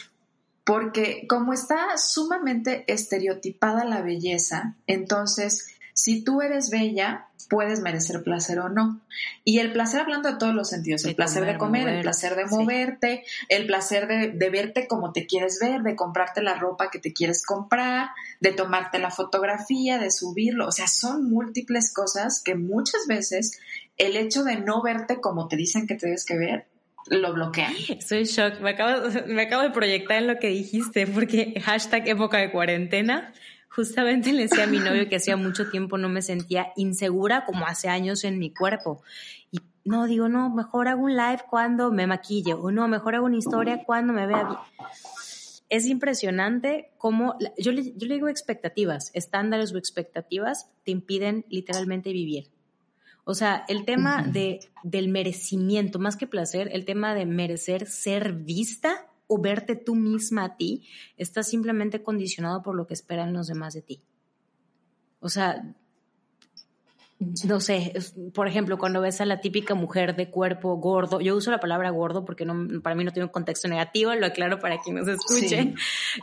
Porque como está sumamente estereotipada la belleza, entonces si tú eres bella, puedes merecer placer o no. Y el placer hablando de todos los sentidos, el placer de comer, el placer de moverte, el placer de, verte como te quieres ver, de comprarte la ropa que te quieres comprar, de tomarte la fotografía, de subirlo. O sea, son múltiples cosas que muchas veces el hecho de no verte como te dicen que te debes que ver, lo bloquean. Soy shock. Me acabo, me acabo de proyectar en lo que dijiste, porque hashtag época de cuarentena Justamente le decía a mi novio que hacía mucho tiempo no me sentía insegura como hace años en mi cuerpo. Y no, digo, no, mejor hago un live cuando me maquille, o no, mejor hago una historia cuando me vea bien. Es impresionante cómo, yo le, yo le digo expectativas, estándares o expectativas te impiden literalmente vivir. O sea, el tema de, del merecimiento, más que placer, el tema de merecer ser vista o verte tú misma a ti, estás simplemente condicionado por lo que esperan los demás de ti. O sea, no sé, por ejemplo, cuando ves a la típica mujer de cuerpo gordo, yo uso la palabra gordo porque no, para mí no tiene un contexto negativo, lo aclaro para quien nos escuche,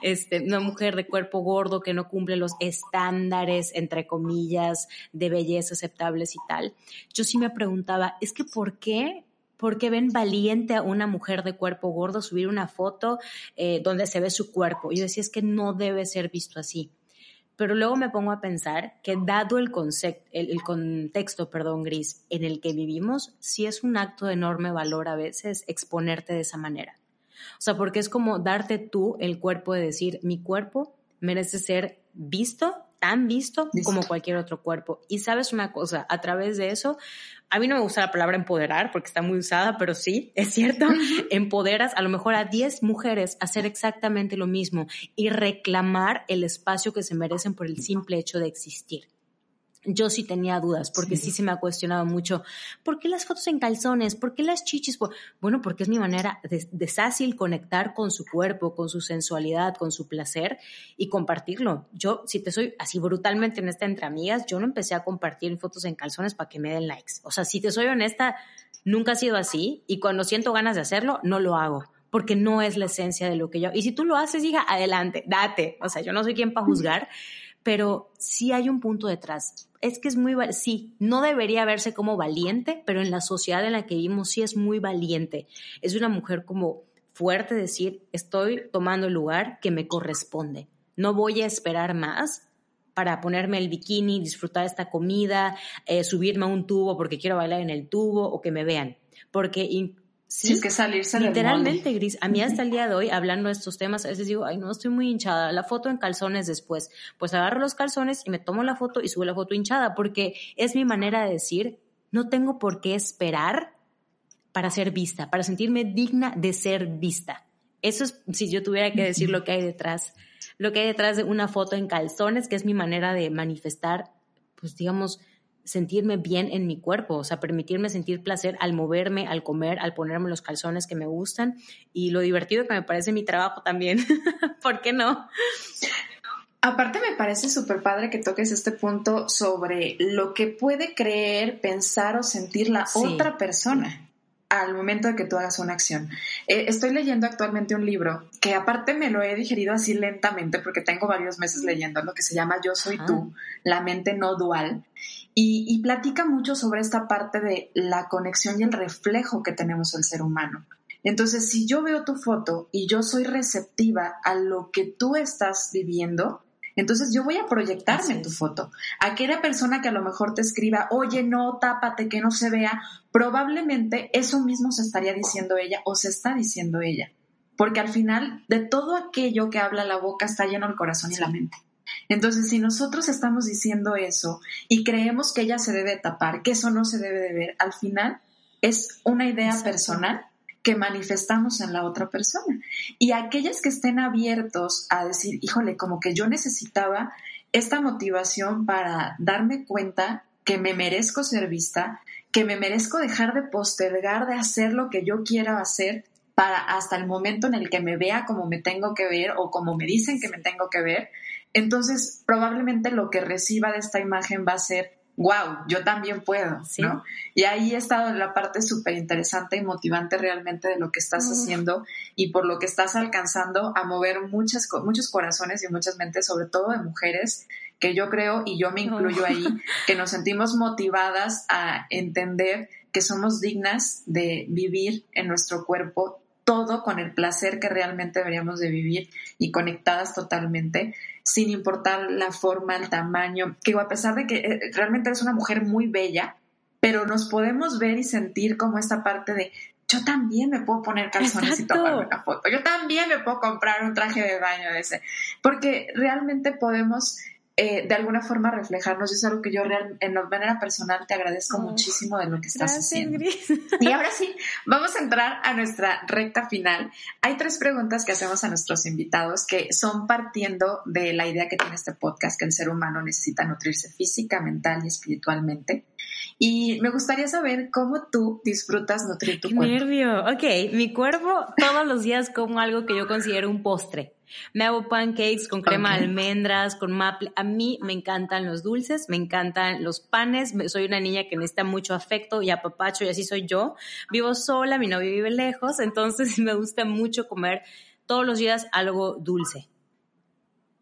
este, una mujer de cuerpo gordo que no cumple los estándares, entre comillas, de belleza aceptables y tal. Yo sí me preguntaba, es que ¿por qué porque ven valiente a una mujer de cuerpo gordo subir una foto eh, donde se ve su cuerpo. Yo decía, es que no debe ser visto así. Pero luego me pongo a pensar que dado el, el, contexto perdón, gris en el que vivimos, sí es un acto de enorme valor a veces exponerte de esa manera. O sea, porque es como darte tú el cuerpo de decir, mi cuerpo merece ser visto, tan visto como cualquier otro cuerpo. Y sabes una cosa, a través de eso a mí no me gusta la palabra empoderar porque está muy usada, pero sí, es cierto, empoderas a lo mejor a 10 mujeres a hacer exactamente lo mismo y reclamar el espacio que se merecen por el simple hecho de existir yo sí tenía dudas, porque sí. se me ha cuestionado mucho, ¿por qué las fotos en calzones? ¿Por qué las chichis? Bueno, porque es mi manera de, de fácil conectar con su cuerpo, con su sensualidad, con su placer y compartirlo. Yo, si te soy así brutalmente honesta entre amigas, yo no empecé a compartir fotos en calzones para que me den likes. O sea, si te soy honesta, nunca ha sido así y cuando siento ganas de hacerlo, no lo hago porque no es la esencia de lo que yo. Y si tú lo haces, diga, adelante, date. O sea, yo no soy quien para juzgar, pero sí hay un punto detrás. Es que es muy, sí, no debería verse como valiente, pero en la sociedad en la que vivimos sí es muy valiente. Es una mujer como fuerte decir, estoy tomando el lugar que me corresponde. No voy a esperar más para ponerme el bikini, disfrutar esta comida, eh, subirme a un tubo porque quiero bailar en el tubo o que me vean. Porque Sí, es que salirse Literalmente, Gris. A mí hasta el día de hoy, hablando de estos temas, a veces digo, ay, no, estoy muy hinchada. La foto en calzones después. Pues agarro los calzones y me tomo la foto y subo la foto hinchada, porque es mi manera de decir, no tengo por qué esperar para ser vista, para sentirme digna de ser vista. Eso es, si yo tuviera que decir lo que hay detrás, lo que hay detrás de una foto en calzones, que es mi manera de manifestar, pues digamos, sentirme bien en mi cuerpo, o sea, permitirme sentir placer al moverme, al comer, al ponerme los calzones que me gustan y lo divertido que me parece mi trabajo también. ¿Por qué no? Aparte me parece súper padre que toques este punto sobre lo que puede creer, pensar o sentir la otra persona al momento de que tú hagas una acción. Eh, estoy leyendo actualmente un libro que aparte me lo he digerido así lentamente porque tengo varios meses leyendo lo que se llama Yo soy tú, la mente no dual, y, y, platica mucho sobre esta parte de la conexión y el reflejo que tenemos el ser humano. Entonces, si yo veo tu foto y yo soy receptiva a lo que tú estás viviendo, entonces yo voy a proyectarme en tu foto. Aquella persona que a lo mejor te escriba, oye, no, tápate, que no se vea, probablemente eso mismo se estaría diciendo ella o se está diciendo ella. Porque al final de todo aquello que habla la boca está lleno el corazón y la mente. Entonces, si nosotros estamos diciendo eso y creemos que ella se debe tapar, que eso no se debe de ver, al final es una idea personal que manifestamos en la otra persona. Y aquellas que estén abiertos a decir, híjole, como que yo necesitaba esta motivación para darme cuenta que me merezco ser vista, que me merezco dejar de postergar, de hacer lo que yo quiera hacer para hasta el momento en el que me vea como me tengo que ver o como me dicen que me tengo que ver. Entonces, probablemente lo que reciba de esta imagen va a ser wow, yo también puedo, ¿no? Y ahí estado la parte súper interesante y motivante realmente de lo que estás haciendo y por lo que estás alcanzando a mover muchas, muchos corazones y muchas mentes, sobre todo de mujeres, que yo creo, y yo me incluyo ahí, que nos sentimos motivadas a entender que somos dignas de vivir en nuestro cuerpo todo con el placer que realmente deberíamos de vivir y conectadas totalmente, sin importar la forma, el tamaño, que a pesar de que eh, realmente eres una mujer muy bella, pero nos podemos ver y sentir como esta parte de yo también me puedo poner calzones y tomarme una foto, yo también me puedo comprar un traje de baño de ese, porque realmente podemos eh, de alguna forma reflejarnos. Es algo que yo real, en manera personal te agradezco muchísimo de lo que estás haciendo. Y ahora sí, vamos a entrar a nuestra recta final. Hay tres preguntas que hacemos a nuestros invitados que son partiendo de la idea que tiene este podcast, que el ser humano necesita nutrirse física, mental y espiritualmente Y me gustaría saber cómo tú disfrutas nutrir tu Qué cuerpo. nervio. Ok, mi cuerpo todos los días como algo que yo considero un postre. Me hago pancakes con crema de almendras, con maple. A mí me encantan los dulces, me encantan los panes. Soy una niña que necesita mucho afecto y apapacho y así soy yo. Vivo sola, mi novio vive lejos, entonces me gusta mucho comer todos los días algo dulce.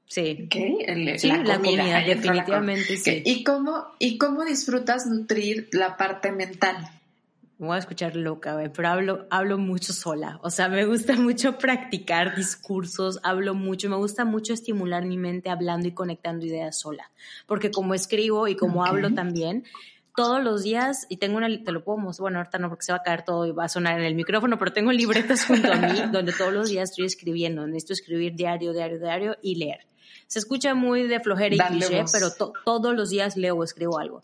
Sí. Ok, el- Sí, la comida, la definitivamente com- sí. ¿Y cómo, ¿Y cómo disfrutas nutrir la parte mental? Me voy a escuchar loca, güey, pero hablo, hablo mucho sola. O sea, me gusta mucho practicar discursos, hablo mucho, me gusta mucho estimular mi mente hablando y conectando ideas sola. Porque como escribo y como hablo también, todos los días, y tengo una, te lo puedo mostrar, bueno, ahorita no porque se va a caer todo y va a sonar en el micrófono, pero tengo libretas junto a mí donde todos los días estoy escribiendo. Necesito escribir diario, diario, diario y leer. Se escucha muy de flojera y cliché, pero to- todos los días leo o escribo algo.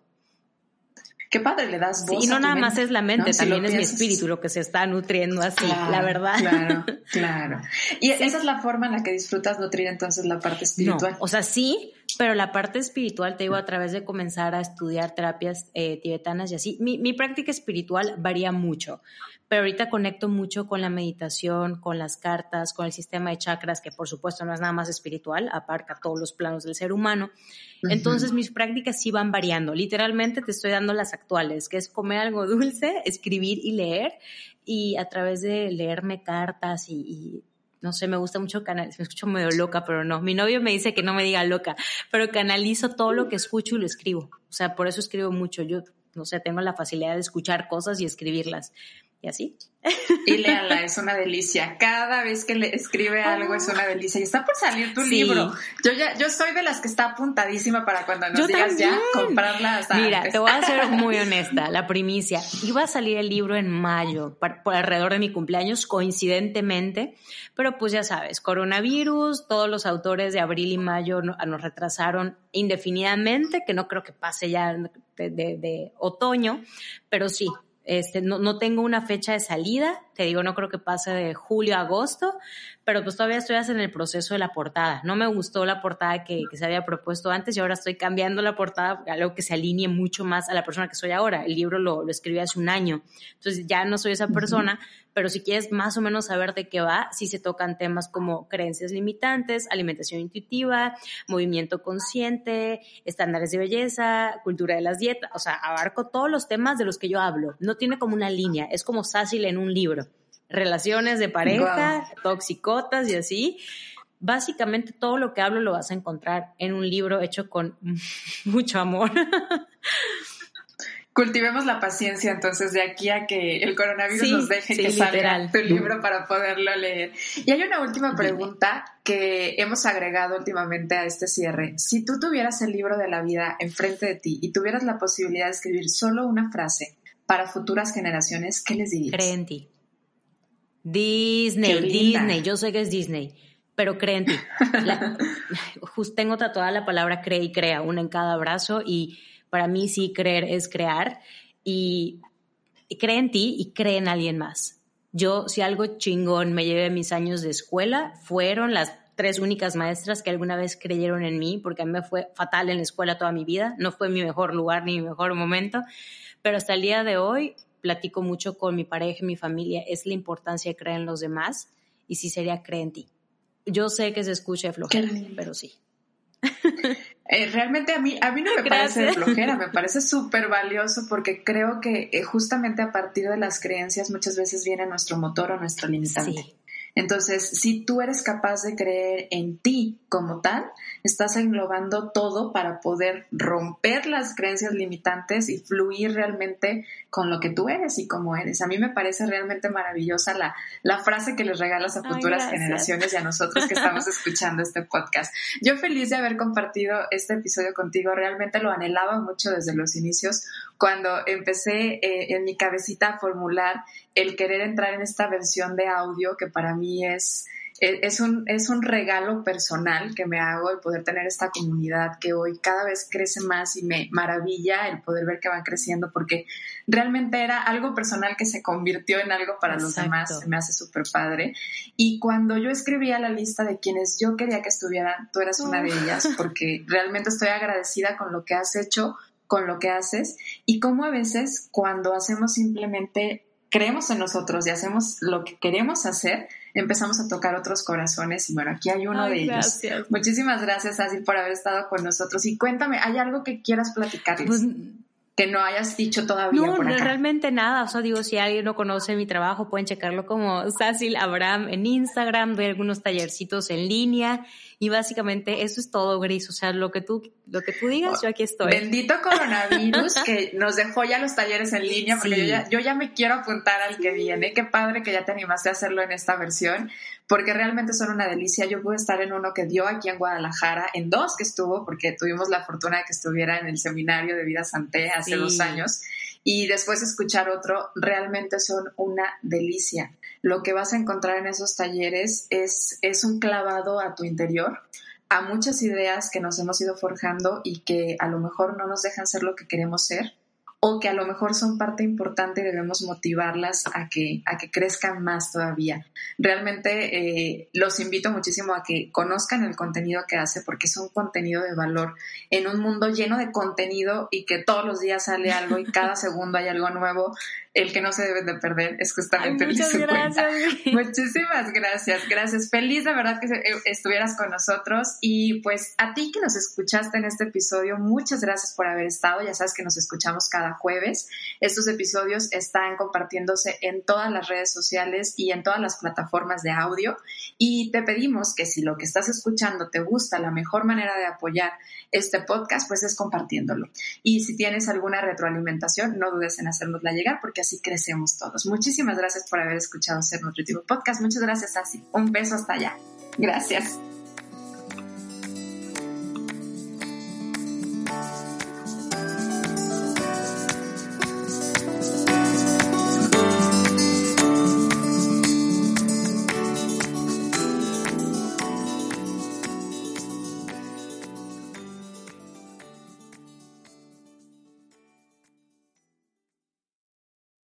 Qué padre, le das Sí, voz y no a tu nada más es la mente, también es mi espíritu lo que se está nutriendo así, Claro, la verdad. Claro, claro. Y esa es la forma en la que disfrutas nutrir entonces la parte espiritual. No, o sea, sí, pero la parte espiritual, te digo, a través de comenzar a estudiar terapias eh, tibetanas y así, mi, mi práctica espiritual varía mucho, pero ahorita conecto mucho con la meditación, con las cartas, con el sistema de chakras, que por supuesto no es nada más espiritual, aparca todos los planos del ser humano. Entonces mis prácticas sí van variando. Literalmente te estoy dando las actuales, que es comer algo dulce, escribir y leer, y a través de leerme cartas y, y no sé, me gusta mucho canalizar, me escucho medio loca, pero no. Mi novio me dice que no me diga loca, pero canalizo todo lo que escucho y lo escribo. O sea, por eso escribo mucho. Yo, no sé, tengo la facilidad de escuchar cosas y escribirlas. Y así. Y léala, es una delicia. Cada vez que le escribe algo es una delicia. Y está por salir tu Sí. libro. Yo ya, yo soy de las que está apuntadísima para cuando nos Yo digas ya comprarla hasta Mira, antes. te voy a ser muy honesta, la primicia. Iba a salir el libro en mayo, por alrededor de mi cumpleaños, coincidentemente, pero pues ya sabes, coronavirus, todos los autores de abril y mayo no- nos retrasaron indefinidamente, que no creo que pase ya de, de- de otoño, pero sí. Este, no, no tengo una fecha de salida, te digo, no creo que pase de julio a agosto, pero pues todavía estoy en el proceso de la portada. No me gustó la portada que, que se había propuesto antes y ahora estoy cambiando la portada a algo que se alinee mucho más a la persona que soy ahora. El libro lo, lo escribí hace un año, entonces ya no soy esa persona, pero si quieres más o menos saber de qué va, sí se tocan temas como creencias limitantes, alimentación intuitiva, movimiento consciente, estándares de belleza, cultura de las dietas, o sea, abarco todos los temas de los que yo hablo. No tiene como una línea, es como Sácil en un libro. Relaciones de pareja, toxicotas y así. Básicamente todo lo que hablo lo vas a encontrar en un libro hecho con mucho amor. Cultivemos la paciencia entonces de aquí a que el coronavirus Sí, nos deje sí, que salga literal. tu libro para poderlo leer. Y hay una última pregunta que hemos agregado últimamente a este cierre. Si tú tuvieras el libro de la vida enfrente de ti y tuvieras la posibilidad de escribir solo una frase para futuras generaciones, ¿qué les dirías? Cree en ti. Disney. Disney, yo sé que es Disney, pero cree en ti. La- just tengo tatuada la palabra cree y crea, una en cada brazo y para mí sí creer es crear y, y cree en ti y cree en alguien más. Yo, si algo chingón me llevé mis años de escuela, fueron las tres únicas maestras que alguna vez creyeron en mí, porque a mí me fue fatal en la escuela toda mi vida, no fue mi mejor lugar ni mi mejor momento, pero hasta el día de hoy platico mucho con mi pareja y mi familia, es la importancia de creer en los demás y sí sería creer en ti. Yo sé que se escucha de flojera, pero sí. Eh, realmente a mí, a mí no me parece de flojera, me parece súper valioso porque creo que eh, justamente a partir de las creencias muchas veces viene nuestro motor o nuestro limitante. Sí. Entonces, si tú eres capaz de creer en ti como tal, estás englobando todo para poder romper las creencias limitantes y fluir realmente con lo que tú eres y como eres. A mí me parece realmente maravillosa la, la frase que les regalas a futuras generaciones y a nosotros que estamos escuchando este podcast. Yo feliz de haber compartido este episodio contigo. Realmente lo anhelaba mucho desde los inicios cuando empecé eh, en mi cabecita a formular el querer entrar en esta versión de audio que para mí es, es, un, es un regalo personal que me hago el poder tener esta comunidad que hoy cada vez crece más y me maravilla el poder ver que van creciendo porque realmente era algo personal que se convirtió en algo para los demás, se me hace súper padre. Y cuando yo escribía la lista de quienes yo quería que estuvieran, tú eras una de ellas porque realmente estoy agradecida con lo que has hecho con lo que haces y cómo a veces cuando hacemos simplemente creemos en nosotros y hacemos lo que queremos hacer, empezamos a tocar otros corazones y bueno, aquí hay uno de ellos. Muchísimas gracias, Así por haber estado con nosotros y cuéntame, ¿hay algo que quieras platicarles? Pues, que no hayas dicho todavía. No, por acá. realmente nada. O sea, digo, si alguien no conoce mi trabajo, pueden checarlo como Sasil Abraham en Instagram, ver algunos tallercitos en línea. Y básicamente eso es todo, Gris. O sea, lo que tú, lo que tú digas, yo aquí estoy. Bendito coronavirus que nos dejó ya los talleres en línea, porque yo, ya, yo ya me quiero apuntar al que viene. Qué padre que ya te animaste a hacerlo en esta versión, porque realmente son una delicia. Yo pude estar en uno que dio aquí en Guadalajara, en dos que estuvo, porque tuvimos la fortuna de que estuviera en el seminario de Vida Santé hace dos años y después escuchar otro, realmente son una delicia. Lo que vas a encontrar en esos talleres es, es un clavado a tu interior, a muchas ideas que nos hemos ido forjando y que a lo mejor no nos dejan ser lo que queremos ser o que a lo mejor son parte importante y debemos motivarlas a que, a que crezcan más todavía. Realmente eh, los invito muchísimo a que conozcan el contenido que hace porque es un contenido de valor en un mundo lleno de contenido y que todos los días sale algo y cada segundo hay algo nuevo el que no se debe de perder es justamente Ay, muchas gracias. Muchísimas gracias, gracias. Feliz de verdad que eh, estuvieras con nosotros y pues a ti que nos escuchaste en este episodio, muchas gracias por haber estado. Ya sabes que nos escuchamos cada jueves. Estos episodios están compartiéndose en todas las redes sociales y en todas las plataformas de audio y te pedimos que si lo que estás escuchando te gusta, la mejor manera de apoyar este podcast pues es compartiéndolo. Y si tienes alguna retroalimentación, no dudes en hacérnosla llegar porque así crecemos todos. Muchísimas gracias por haber escuchado Ser Nutritivo Podcast. Muchas gracias, Asi. Un beso hasta allá. Gracias.